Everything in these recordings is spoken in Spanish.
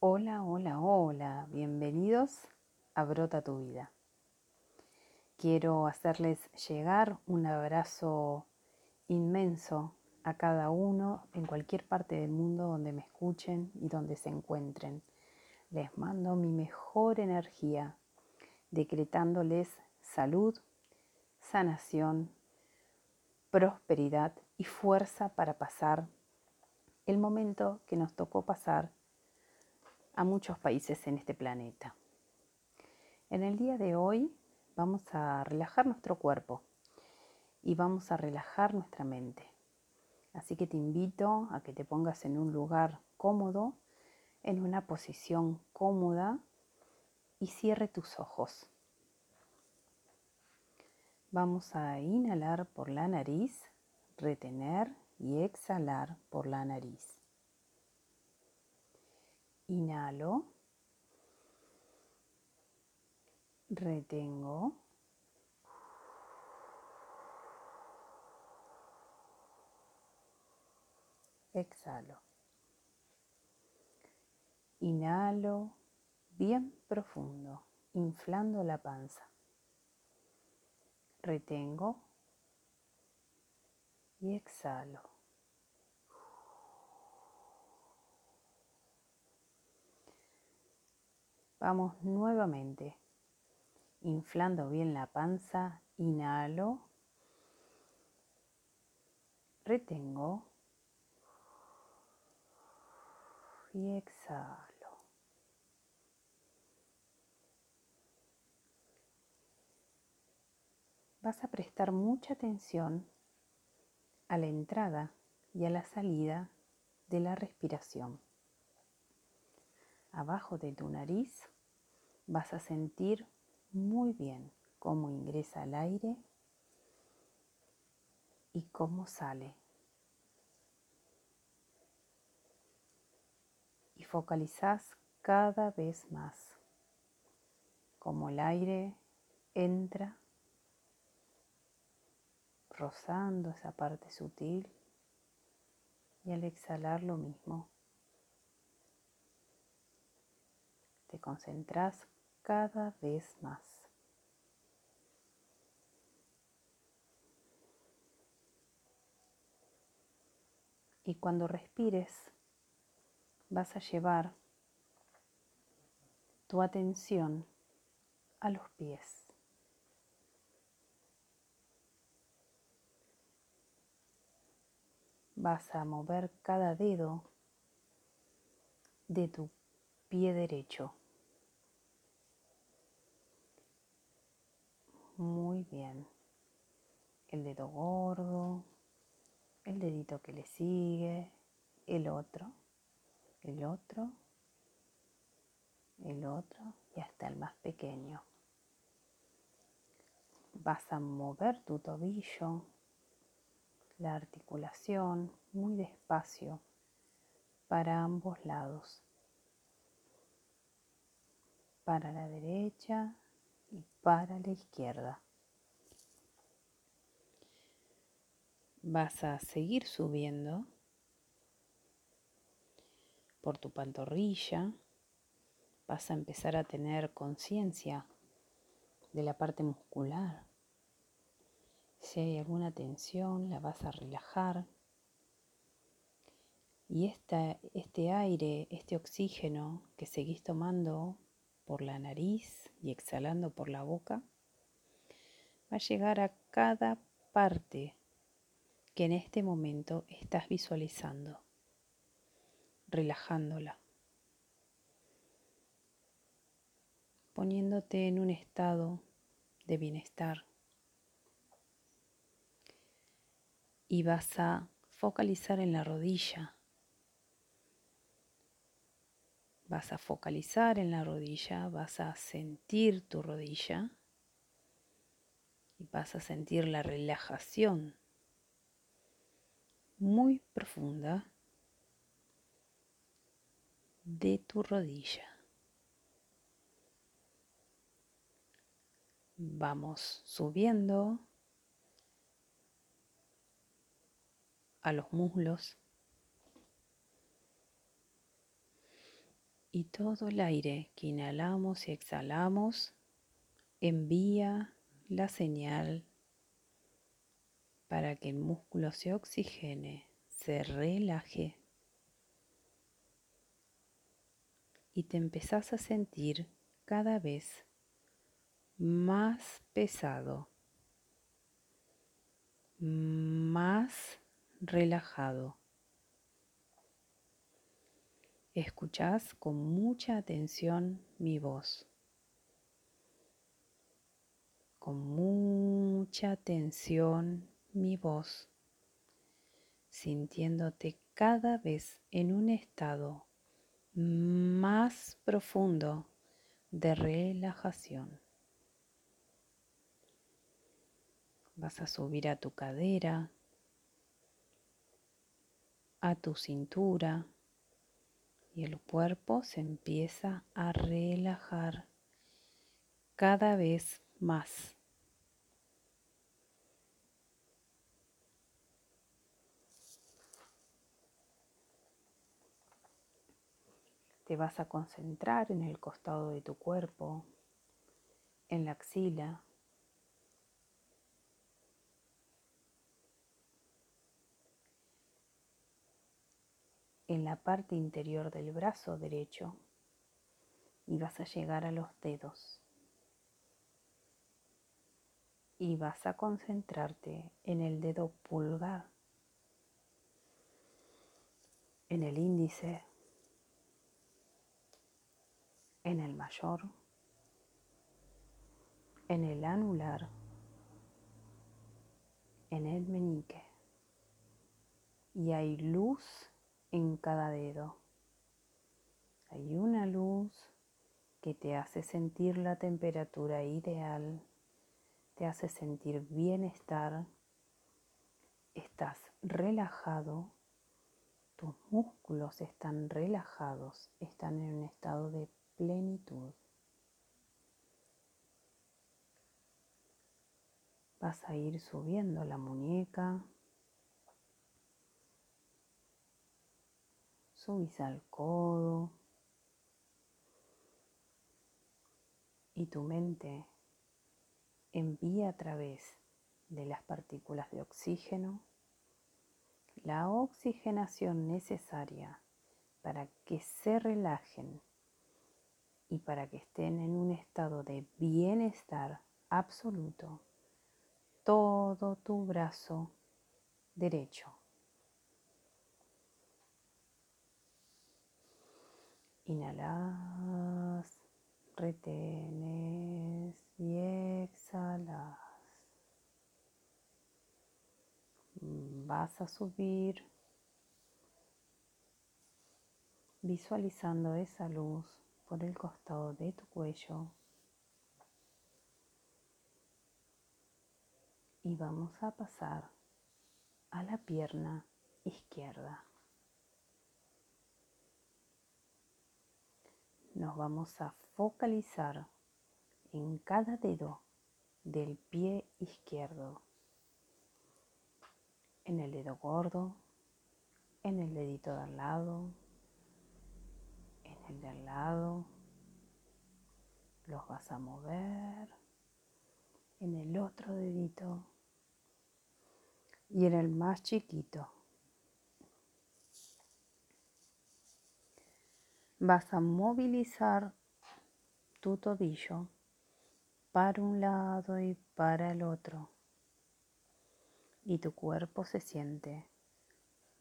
Hola, hola, hola, bienvenidos a Brota tu vida. Quiero hacerles llegar un abrazo inmenso a cada uno en cualquier parte del mundo donde me escuchen y donde se encuentren. Les mando mi mejor energía, decretándoles salud, sanación, prosperidad y fuerza para pasar el momento que nos tocó pasar a muchos países en este planeta. En el día de hoy vamos a relajar nuestro cuerpo y vamos a relajar nuestra mente. Así que te invito a que te pongas en un lugar cómodo, en una posición cómoda y cierre tus ojos. Vamos a inhalar por la nariz, retener y exhalar por la nariz. Inhalo. Retengo. Exhalo. Inhalo bien profundo, inflando la panza. Retengo y exhalo. Vamos nuevamente, inflando bien la panza, inhalo, retengo y exhalo. Vas a prestar mucha atención a la entrada y a la salida de la respiración. Abajo de tu nariz vas a sentir muy bien cómo ingresa el aire y cómo sale. Y focalizás cada vez más cómo el aire entra rozando esa parte sutil y al exhalar lo mismo. Te concentras cada vez más. Y cuando respires, vas a llevar tu atención a los pies. vas a mover cada dedo de tu pie derecho. Muy bien. El dedo gordo, el dedito que le sigue, el otro, el otro, el otro y hasta el más pequeño. Vas a mover tu tobillo la articulación muy despacio para ambos lados, para la derecha y para la izquierda. Vas a seguir subiendo por tu pantorrilla, vas a empezar a tener conciencia de la parte muscular si hay alguna tensión, la vas a relajar. Y este aire, este oxígeno que seguís tomando por la nariz y exhalando por la boca, va a llegar a cada parte que en este momento estás visualizando, relajándola, poniéndote en un estado de bienestar. y vas a focalizar en la rodilla. Vas a focalizar en la rodilla, vas a sentir tu rodilla y vas a sentir la relajación muy profunda de tu rodilla. Vamos subiendo a los muslos. Y todo el aire que inhalamos y exhalamos envía la señal para que el músculo se oxigene, se relaje y te empezás a sentir cada vez más pesado, más relajado. Escuchás con mucha atención mi voz. Con mucha atención mi voz, sintiéndote cada vez en un estado más profundo de relajación. Vas a subir a tu cadera, a tu cintura y el cuerpo se empieza a relajar cada vez más. Te vas a concentrar en el costado de tu cuerpo, en la axila. En la parte interior del brazo derecho y vas a llegar a los dedos. Y vas a concentrarte en el dedo pulgar, en el índice, en el mayor, en el anular, en el meñique. Y hay luz en cada dedo. Hay una luz que te hace sentir la temperatura ideal, te hace sentir bienestar, estás relajado, tus músculos están relajados, están en un estado de plenitud. Vas a ir subiendo la muñeca. Subís al codo. Y tu mente envía a través de las partículas de oxígeno la oxigenación necesaria para que se relajen y para que estén en un estado de bienestar absoluto todo tu brazo derecho. Inhalas, retenes y exhalas. Vas a subir visualizando esa luz por el costado de tu cuello. Y vamos a pasar a la pierna izquierda. Nos vamos a focalizar en cada dedo del pie izquierdo, en el dedo gordo, en el dedito de al lado, el de al lado, los vas a mover. En el otro dedito. Y en el más chiquito. Vas a movilizar tu tobillo para un lado y para el otro. Y tu cuerpo se siente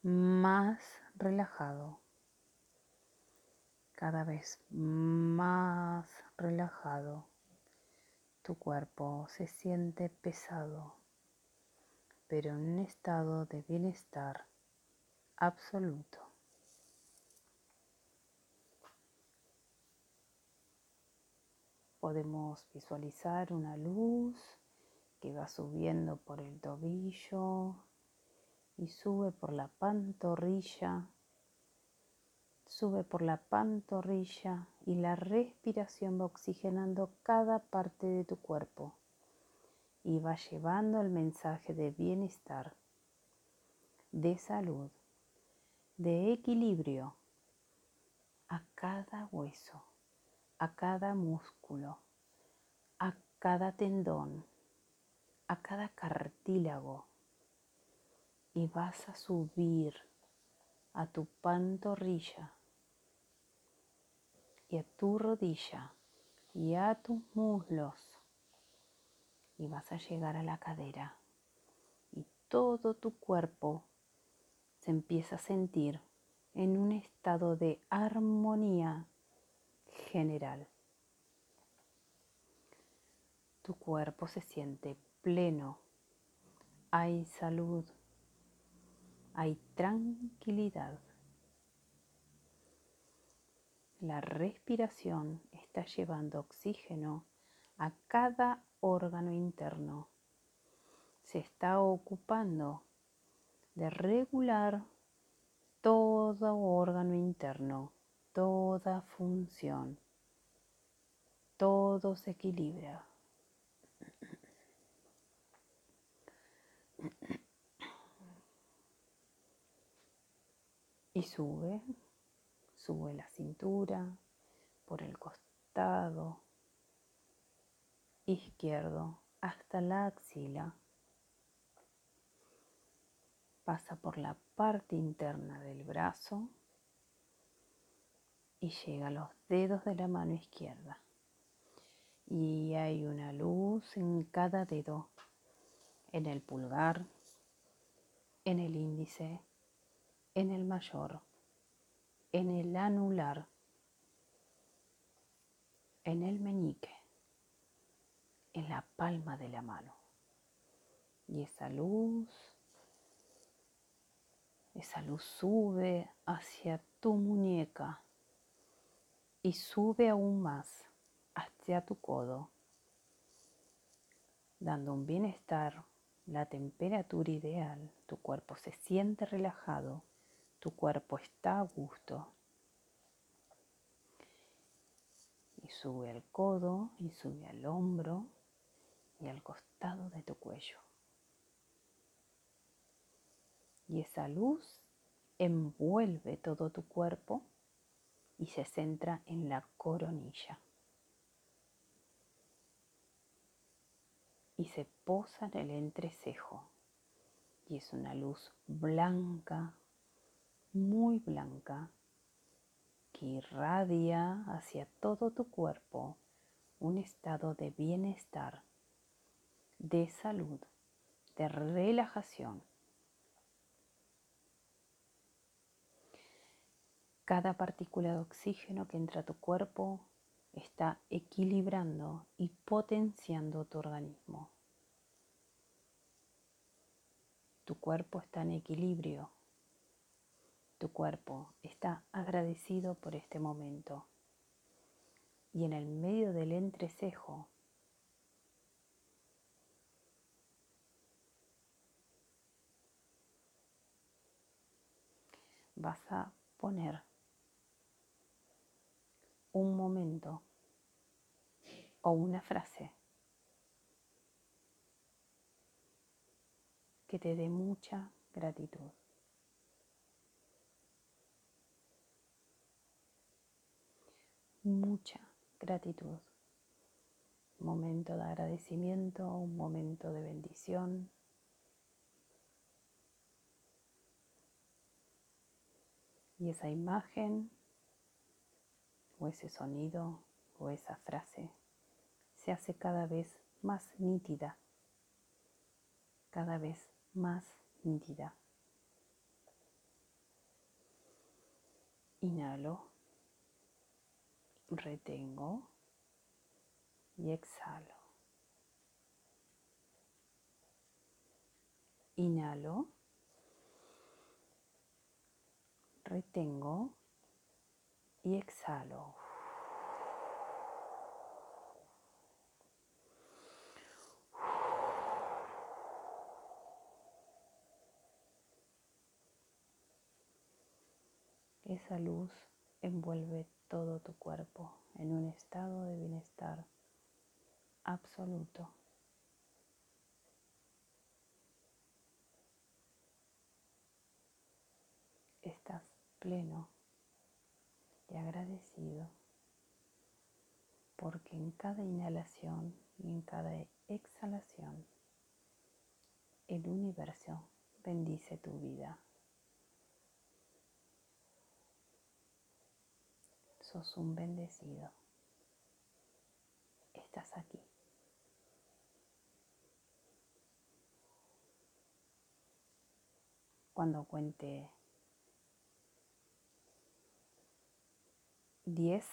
más relajado cada vez más relajado. Tu cuerpo se siente pesado, pero en un estado de bienestar absoluto. Podemos visualizar una luz que va subiendo por el tobillo y sube por la pantorrilla sube por la pantorrilla y la respiración va oxigenando cada parte de tu cuerpo y va llevando el mensaje de bienestar, de salud, de equilibrio a cada hueso, a cada músculo, a cada tendón, a cada cartílago y vas a subir a tu pantorrilla y a tu rodilla y a tus muslos y vas a llegar a la cadera y todo tu cuerpo se empieza a sentir en un estado de armonía general. Tu cuerpo se siente pleno, hay salud, hay tranquilidad. La respiración está llevando oxígeno a cada órgano interno. Se está ocupando de regular todo órgano interno, toda función. Todo se equilibra. Y sube, sube la cintura por el costado izquierdo hasta la axila. Pasa por la parte interna del brazo y llega a los dedos de la mano izquierda. Y hay una luz en cada dedo, en el pulgar, en el índice, en el mayor, en el anular, en el meñique, en la palma de la mano. Y esa luz, esa luz sube hacia tu muñeca y sube aún más hacia tu codo, dando un bienestar, la temperatura ideal, tu cuerpo se siente relajado tu cuerpo está a gusto. Y sube al codo y sube al hombro y al costado de tu cuello. Y esa luz envuelve todo tu cuerpo y se centra en la coronilla. Y se posa en el entrecejo. Y es una luz blanca, muy blanca que irradia hacia todo tu cuerpo un estado de bienestar, de salud, de relajación. Cada partícula de oxígeno que entra a tu cuerpo está equilibrando y potenciando tu organismo. Tu cuerpo está en equilibrio tu cuerpo está agradecido por este momento. Y en el medio del entrecejo vas a poner un momento o una frase que te dé mucha gratitud. mucha gratitud. Momento de agradecimiento, un momento de bendición. Y esa imagen o ese sonido o esa frase se hace cada vez más nítida, cada vez más nítida. Inhalo retengo y exhalo. Inhalo, retengo y exhalo. Esa luz envuelve todo tu cuerpo en un estado de bienestar absoluto. Estás pleno, agradecido porque en cada inhalación y en cada exhalación el universo bendice tu vida. Sos un bendecido. Estás aquí. Cuando cuente 10,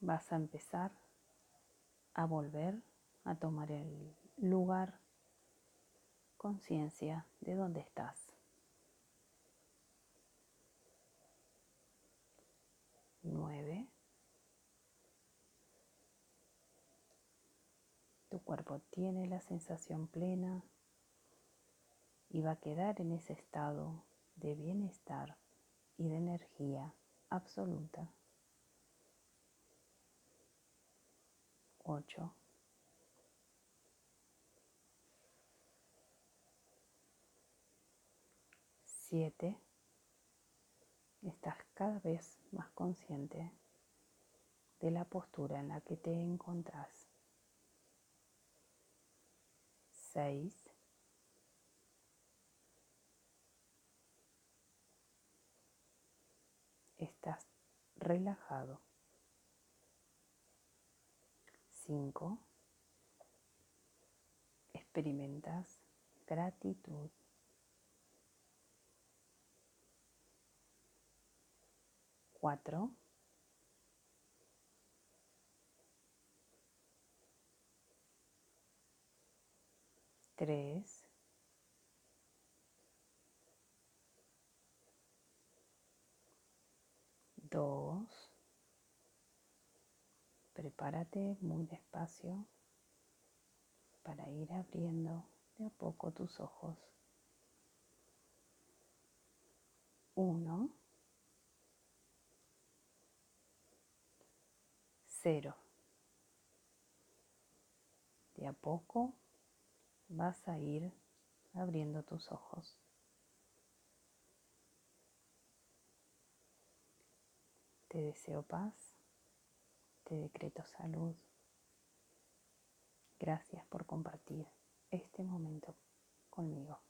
vas a empezar a volver a tomar el lugar, conciencia de dónde estás. Nueve. Tu cuerpo tiene la sensación plena y va a quedar en ese estado de bienestar y de energía absoluta. 8. Siete. Estás cada vez más consciente de la postura en la que te encontrás. 6. Estás relajado. 5. Experimentas gratitud. 4. Tres. Dos. Prepárate muy despacio para ir abriendo de a poco tus ojos. Uno. Cero. De a poco vas a ir abriendo tus ojos. Te deseo paz te decreto salud. Gracias por compartir este momento conmigo.